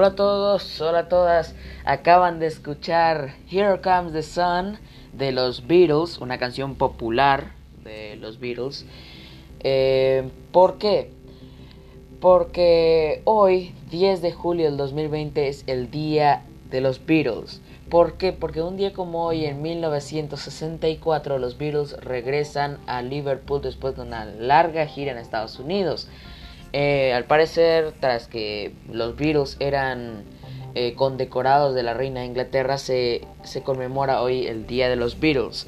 Hola a todos, hola a todas. Acaban de escuchar Here Comes the Sun de los Beatles, una canción popular de los Beatles. Eh, ¿Por qué? Porque hoy, 10 de julio del 2020, es el día de los Beatles. ¿Por qué? Porque un día como hoy, en 1964, los Beatles regresan a Liverpool después de una larga gira en Estados Unidos. Eh, al parecer, tras que los Beatles eran eh, condecorados de la reina de Inglaterra, se, se conmemora hoy el Día de los Beatles.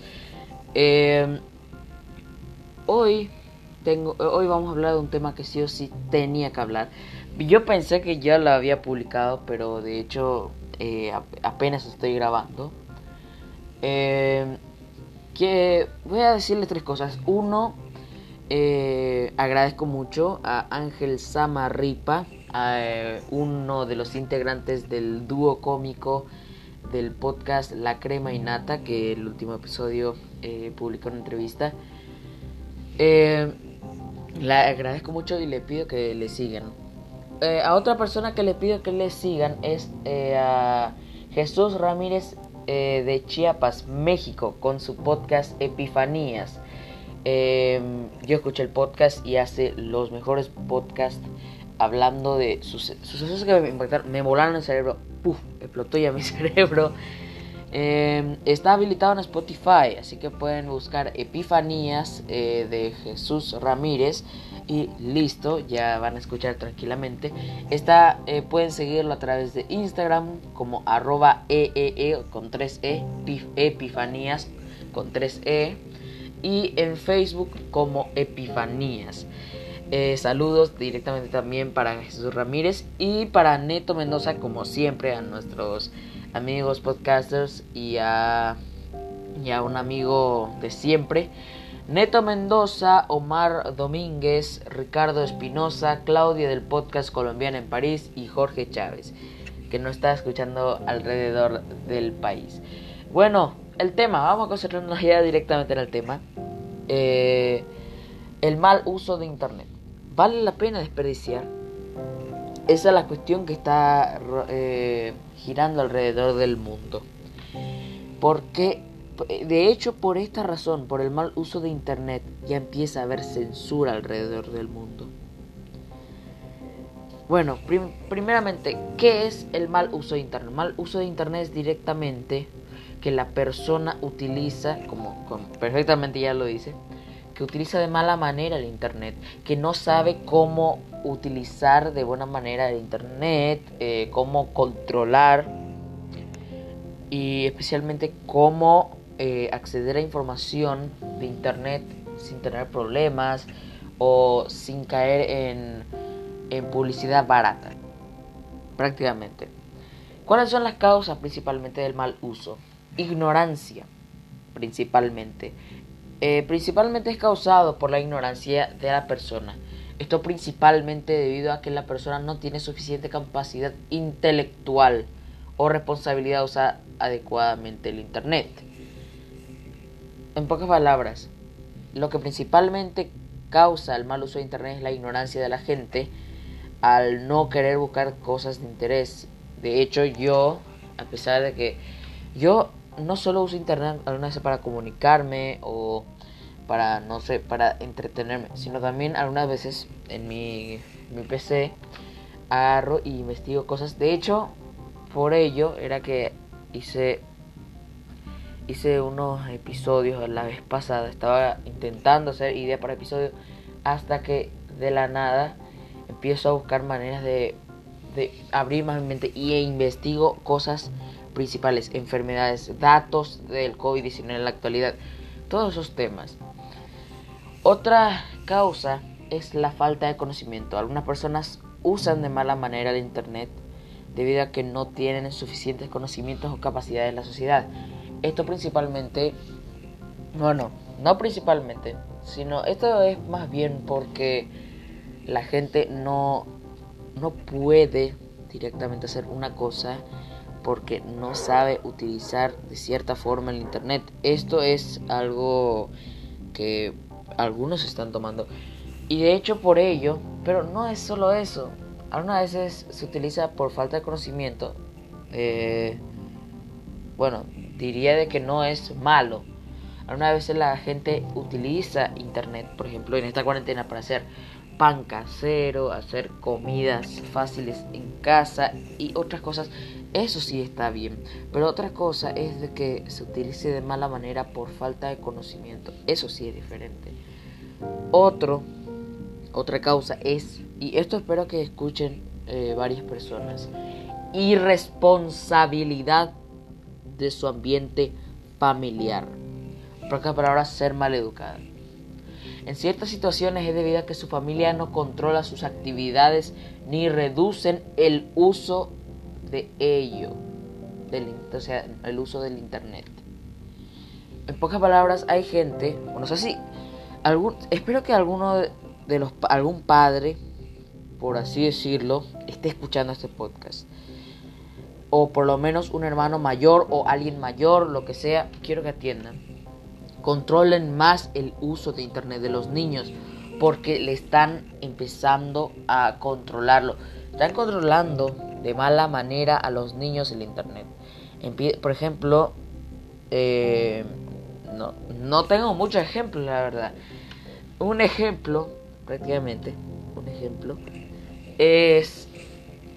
Eh, hoy, tengo, hoy vamos a hablar de un tema que sí o sí tenía que hablar. Yo pensé que ya lo había publicado, pero de hecho eh, ap- apenas estoy grabando. Eh, que voy a decirle tres cosas. Uno, eh, agradezco mucho a Ángel Samarripa, eh, uno de los integrantes del dúo cómico del podcast La Crema y Nata, que el último episodio eh, publicó una entrevista. Eh, le agradezco mucho y le pido que le sigan. A otra persona que le pido que le sigan es a Jesús Ramírez de Chiapas, México, con su podcast Epifanías. Eh, yo escuché el podcast y hace los mejores podcasts hablando de suce- sucesos que me impactaron, me volaron el cerebro, Puf, explotó ya mi cerebro. Eh, está habilitado en Spotify, así que pueden buscar Epifanías eh, de Jesús Ramírez y listo, ya van a escuchar tranquilamente. Está, eh, pueden seguirlo a través de Instagram como arroba EEE con 3E, pif- Epifanías con 3E y en Facebook como Epifanías. Eh, saludos directamente también para Jesús Ramírez y para Neto Mendoza, como siempre, a nuestros amigos podcasters y a, y a un amigo de siempre. Neto Mendoza, Omar Domínguez, Ricardo Espinosa, Claudia del podcast Colombiana en París y Jorge Chávez, que nos está escuchando alrededor del país. Bueno, el tema, vamos a concentrarnos ya directamente en el tema. Eh, el mal uso de Internet. ¿Vale la pena desperdiciar? Esa es la cuestión que está eh, girando alrededor del mundo. Porque, de hecho, por esta razón, por el mal uso de Internet, ya empieza a haber censura alrededor del mundo. Bueno, primeramente, ¿qué es el mal uso de Internet? El mal uso de Internet es directamente que la persona utiliza, como, perfectamente ya lo dice, que utiliza de mala manera el Internet, que no sabe cómo utilizar de buena manera el Internet, eh, cómo controlar y especialmente cómo eh, acceder a información de Internet sin tener problemas o sin caer en, en publicidad barata, prácticamente. ¿Cuáles son las causas principalmente del mal uso? Ignorancia, principalmente. Eh, principalmente es causado por la ignorancia de la persona. Esto principalmente debido a que la persona no tiene suficiente capacidad intelectual o responsabilidad de usar adecuadamente el Internet. En pocas palabras, lo que principalmente causa el mal uso de Internet es la ignorancia de la gente al no querer buscar cosas de interés. De hecho, yo, a pesar de que yo no solo uso internet algunas veces para comunicarme o para, no sé, para entretenerme, sino también algunas veces en mi, mi PC agarro y investigo cosas. De hecho, por ello era que hice hice unos episodios la vez pasada, estaba intentando hacer idea para episodios hasta que de la nada empiezo a buscar maneras de, de abrir más mi mente y investigo cosas principales enfermedades, datos del COVID-19 en la actualidad, todos esos temas. Otra causa es la falta de conocimiento. Algunas personas usan de mala manera el Internet debido a que no tienen suficientes conocimientos o capacidades en la sociedad. Esto principalmente, bueno, no principalmente, sino esto es más bien porque la gente no, no puede directamente hacer una cosa porque no sabe utilizar de cierta forma el internet. Esto es algo que algunos están tomando. Y de hecho por ello, pero no es solo eso. Algunas veces se utiliza por falta de conocimiento. Eh, bueno, diría de que no es malo. Algunas veces la gente utiliza internet, por ejemplo, en esta cuarentena para hacer pan casero, hacer comidas fáciles en casa y otras cosas eso sí está bien. Pero otra cosa es de que se utilice de mala manera por falta de conocimiento. Eso sí es diferente. Otro, otra causa es, y esto espero que escuchen eh, varias personas, irresponsabilidad de su ambiente familiar. Por otra palabra, ser mal educada. En ciertas situaciones es debido a que su familia no controla sus actividades ni reducen el uso de ello, del, o sea, el uso del Internet. En pocas palabras, hay gente, bueno, sé si, algún, espero que alguno de, los, algún padre, por así decirlo, esté escuchando este podcast. O por lo menos un hermano mayor o alguien mayor, lo que sea, quiero que atiendan. Controlen más el uso de Internet de los niños porque le están empezando a controlarlo. Están controlando de mala manera a los niños el Internet. Por ejemplo, eh, no, no tengo muchos ejemplos, la verdad. Un ejemplo, prácticamente, un ejemplo, es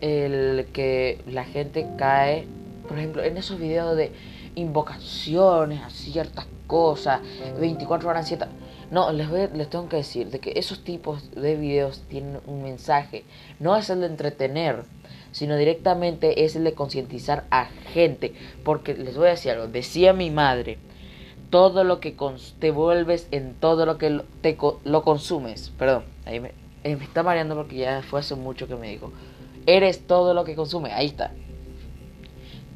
el que la gente cae, por ejemplo, en esos videos de invocaciones a ciertas cosas, 24 horas 7. No, les, voy, les tengo que decir de que esos tipos de videos tienen un mensaje. No es el de entretener, sino directamente es el de concientizar a gente. Porque les voy a decir algo, decía mi madre, todo lo que te vuelves en todo lo que te lo consumes. Perdón, ahí me, eh, me está mareando porque ya fue hace mucho que me dijo. Eres todo lo que consume, ahí está.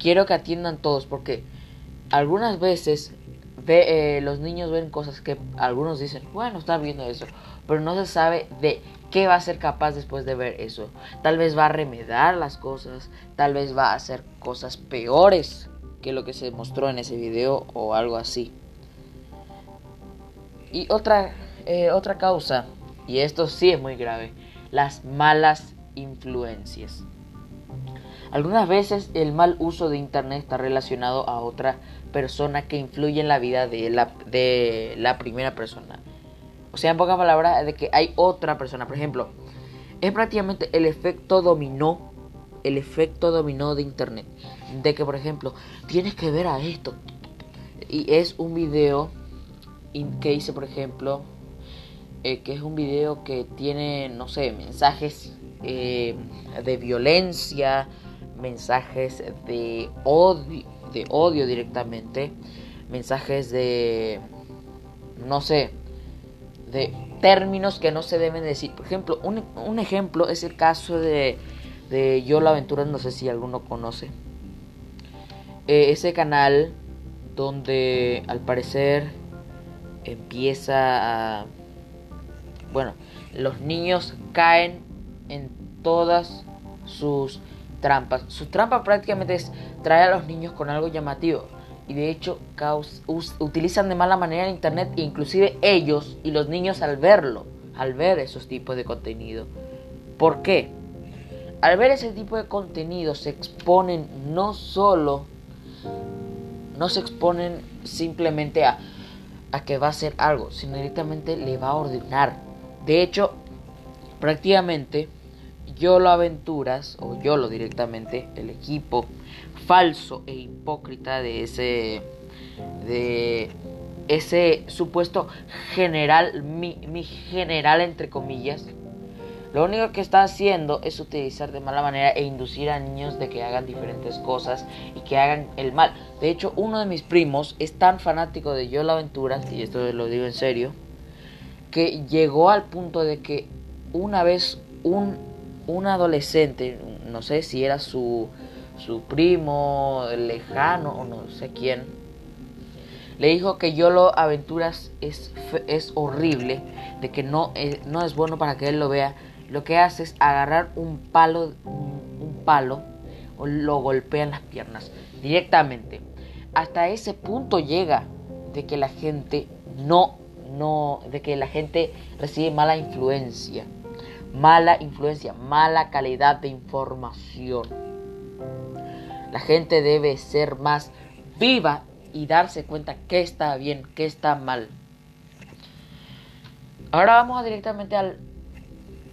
quiero que atiendan todos porque algunas veces eh, los niños ven cosas que algunos dicen, bueno, está viendo eso, pero no se sabe de qué va a ser capaz después de ver eso. Tal vez va a remedar las cosas, tal vez va a hacer cosas peores que lo que se mostró en ese video o algo así. Y otra, eh, otra causa, y esto sí es muy grave, las malas influencias. Algunas veces el mal uso de Internet está relacionado a otra persona que influye en la vida de la, de la primera persona. O sea, en pocas palabras, de que hay otra persona. Por ejemplo, es prácticamente el efecto dominó. El efecto dominó de Internet. De que, por ejemplo, tienes que ver a esto. Y es un video que hice, por ejemplo, eh, que es un video que tiene, no sé, mensajes eh, de violencia, mensajes de odio, de odio directamente, mensajes de, no sé, de términos que no se deben decir. Por ejemplo, un, ejemplo es el caso de, de Yo la Aventura, no sé si alguno conoce. Eh, ese canal donde al parecer empieza a... Bueno, los niños caen en todas sus trampas. Su trampa prácticamente es traer a los niños con algo llamativo. Y de hecho utilizan de mala manera el internet, inclusive ellos y los niños al verlo, al ver esos tipos de contenido. ¿Por qué? Al ver ese tipo de contenido se exponen no solo, no se exponen simplemente a, a que va a hacer algo, sino directamente le va a ordenar. De hecho, prácticamente YOLO Aventuras, o YOLO directamente, el equipo falso e hipócrita de ese, de ese supuesto general, mi, mi general entre comillas, lo único que está haciendo es utilizar de mala manera e inducir a niños de que hagan diferentes cosas y que hagan el mal. De hecho, uno de mis primos es tan fanático de YOLO Aventuras, y esto lo digo en serio, que llegó al punto de que una vez un un adolescente, no sé si era su, su primo lejano o no sé quién, le dijo que Yolo Aventuras es, es horrible, de que no es, no es bueno para que él lo vea. Lo que hace es agarrar un palo, un palo, o lo golpea en las piernas directamente. Hasta ese punto llega de que la gente no, no, de que la gente recibe mala influencia mala influencia, mala calidad de información. La gente debe ser más viva y darse cuenta qué está bien, qué está mal. Ahora vamos directamente al,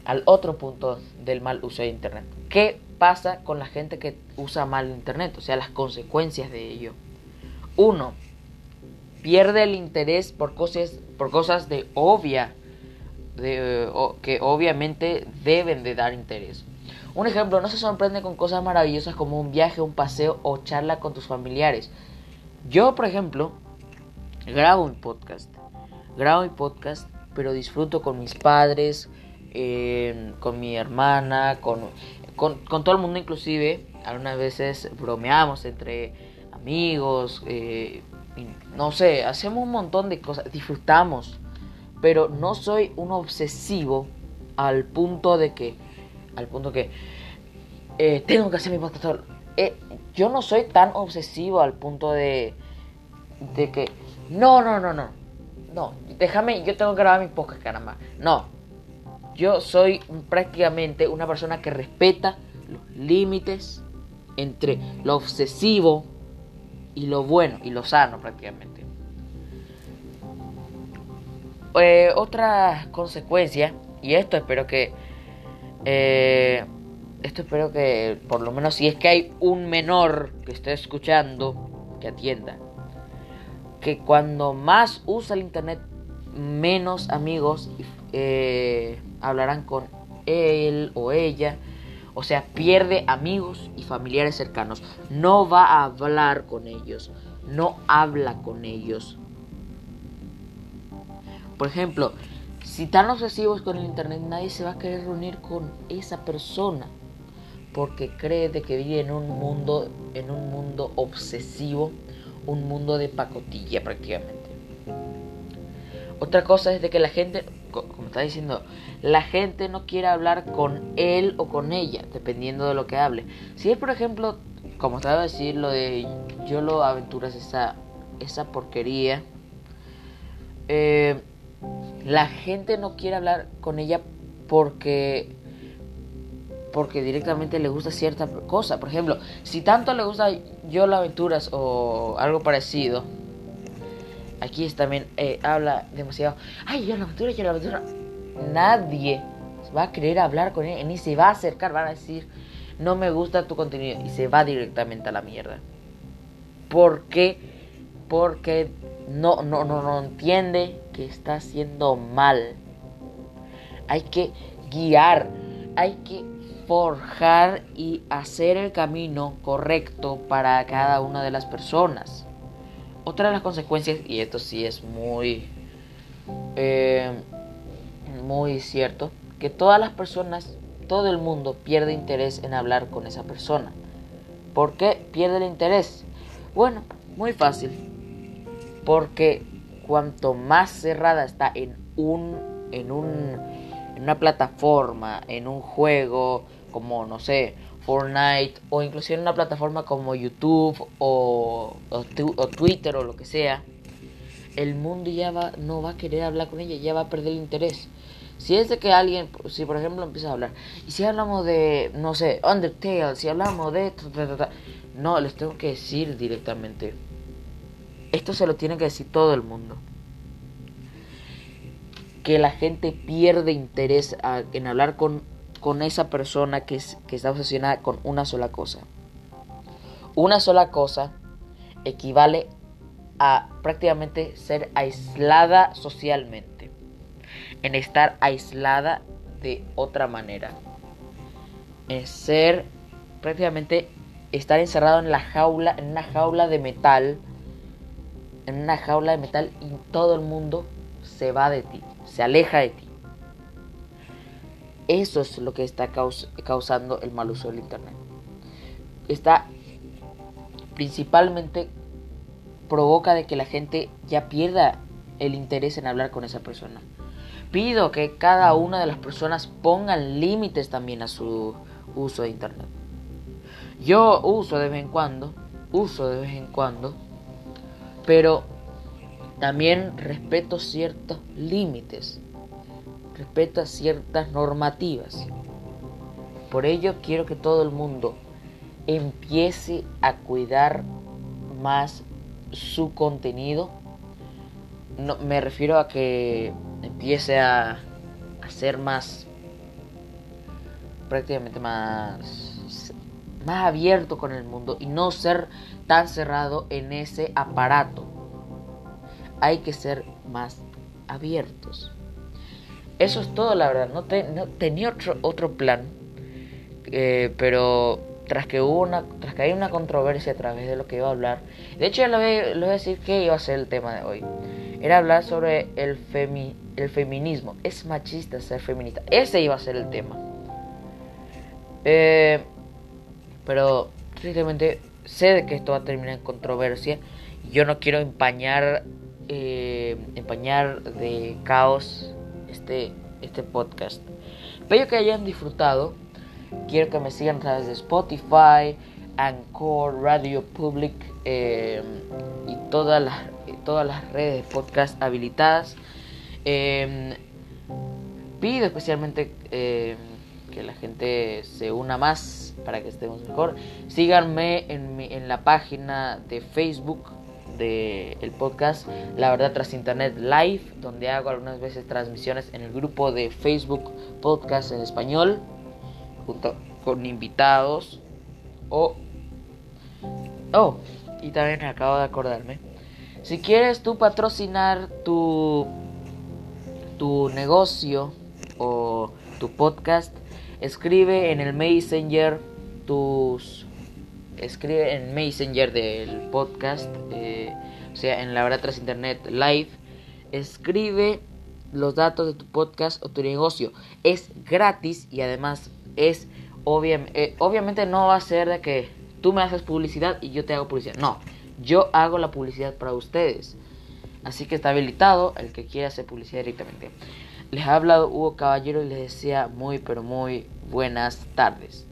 al otro punto del mal uso de Internet. ¿Qué pasa con la gente que usa mal Internet? O sea, las consecuencias de ello. Uno, pierde el interés por cosas, por cosas de obvia que obviamente deben de dar interés. Un ejemplo, no se sorprende con cosas maravillosas como un viaje, un paseo o charla con tus familiares. Yo, por ejemplo, grabo un podcast. Grabo mi podcast, pero disfruto con mis padres, eh, con mi hermana, con, con, todo el mundo inclusive. Algunas veces bromeamos entre amigos, eh, no sé, hacemos un montón de cosas, disfrutamos pero no soy un obsesivo al punto de que, al punto que eh, tengo que hacer mi podcast. Eh, yo no soy tan obsesivo al punto de, de que, no, no, no, no, no, déjame, yo tengo que grabar mi podcast, caramba. No, yo soy prácticamente una persona que respeta los límites entre lo obsesivo y lo bueno y lo sano prácticamente. Eh, otra consecuencia, y esto espero que... Eh, esto espero que, por lo menos si es que hay un menor que esté escuchando, que atienda. Que cuando más usa el internet, menos amigos eh, hablarán con él o ella. O sea, pierde amigos y familiares cercanos. No va a hablar con ellos. No habla con ellos. Por ejemplo, si están obsesivos con el internet, nadie se va a querer reunir con esa persona. porque cree de que vive en un mundo, en un mundo obsesivo, un mundo de pacotilla prácticamente. Otra cosa es de que la gente, como está diciendo, la gente no quiere hablar con él o con ella, dependiendo de lo que hable. Si es, por ejemplo, como estaba decir, lo de Yolo Aventuras, esa, esa porquería, eh, la gente no quiere hablar con ella porque porque directamente le gusta cierta cosa. Por ejemplo, si tanto le gusta Yolo Aventuras o algo parecido, aquí también eh, habla demasiado. Ay, Yolo Aventuras, Yolo Aventuras nadie va a querer hablar con él, ni se va a acercar, van a decir, no me gusta tu contenido y se va directamente a la mierda. ¿Por qué? Porque no, no, no, no entiende que está haciendo mal. Hay que guiar, hay que forjar y hacer el camino correcto para cada una de las personas. Otra de las consecuencias, y esto sí es muy... Eh, muy cierto que todas las personas, todo el mundo pierde interés en hablar con esa persona. ¿Por qué pierde el interés? Bueno, muy fácil. Porque cuanto más cerrada está en un en un en una plataforma, en un juego como no sé, Fortnite o inclusive en una plataforma como YouTube o, o Twitter o lo que sea, el mundo ya va, no va a querer hablar con ella, ya va a perder interés. Si es de que alguien, si por ejemplo empieza a hablar, y si hablamos de, no sé, Undertale, si hablamos de... no, les tengo que decir directamente. Esto se lo tiene que decir todo el mundo. Que la gente pierde interés en hablar con, con esa persona que, que está obsesionada con una sola cosa. Una sola cosa equivale a prácticamente ser aislada socialmente en estar aislada de otra manera. En ser prácticamente estar encerrado en la jaula, en una jaula de metal, en una jaula de metal y todo el mundo se va de ti, se aleja de ti. Eso es lo que está causando el mal uso del Internet. Está principalmente provoca de que la gente ya pierda el interés en hablar con esa persona pido que cada una de las personas pongan límites también a su uso de internet. Yo uso de vez en cuando, uso de vez en cuando, pero también respeto ciertos límites, respeto ciertas normativas. Por ello quiero que todo el mundo empiece a cuidar más su contenido. No, me refiero a que empiece a, a ser más prácticamente más más abierto con el mundo y no ser tan cerrado en ese aparato. Hay que ser más abiertos. Eso es todo, la verdad. No, tenía otro, otro plan. Eh, pero tras que hubo una, tras que hay una controversia a través de lo que iba a hablar. De hecho, ya le voy, a decir que iba a ser el tema de hoy. Era hablar sobre el femi, el feminismo. Es machista ser feminista. Ese iba a ser el tema. Eh, pero tristemente sé de que esto va a terminar en controversia. Yo no quiero empañar, eh, empañar de caos este, este podcast. Espero que hayan disfrutado. Quiero que me sigan a través de Spotify, Anchor, Radio Public eh, y todas las, todas las redes de podcast habilitadas. Em, pido especialmente que la gente se una más para que estemos mejor. Síganme en, en la página de Facebook del el podcast La Verdad Tras Internet Live, donde hago algunas veces transmisiones en el grupo de Facebook Podcast en español, junto con invitados. O. Oh, y también acabo de acordarme. Si quieres tú patrocinar tu tu negocio tu podcast, escribe en el Messenger tus escribe en Messenger del podcast, eh, o sea, en la verdad tras internet live, escribe los datos de tu podcast o tu negocio. Es gratis y además es obvia, eh, obviamente no va a ser de que tú me haces publicidad y yo te hago publicidad. No, yo hago la publicidad para ustedes. Así que está habilitado el que quiera hacer publicidad directamente. Les ha hablado Hugo Caballero y les decía muy pero muy buenas tardes.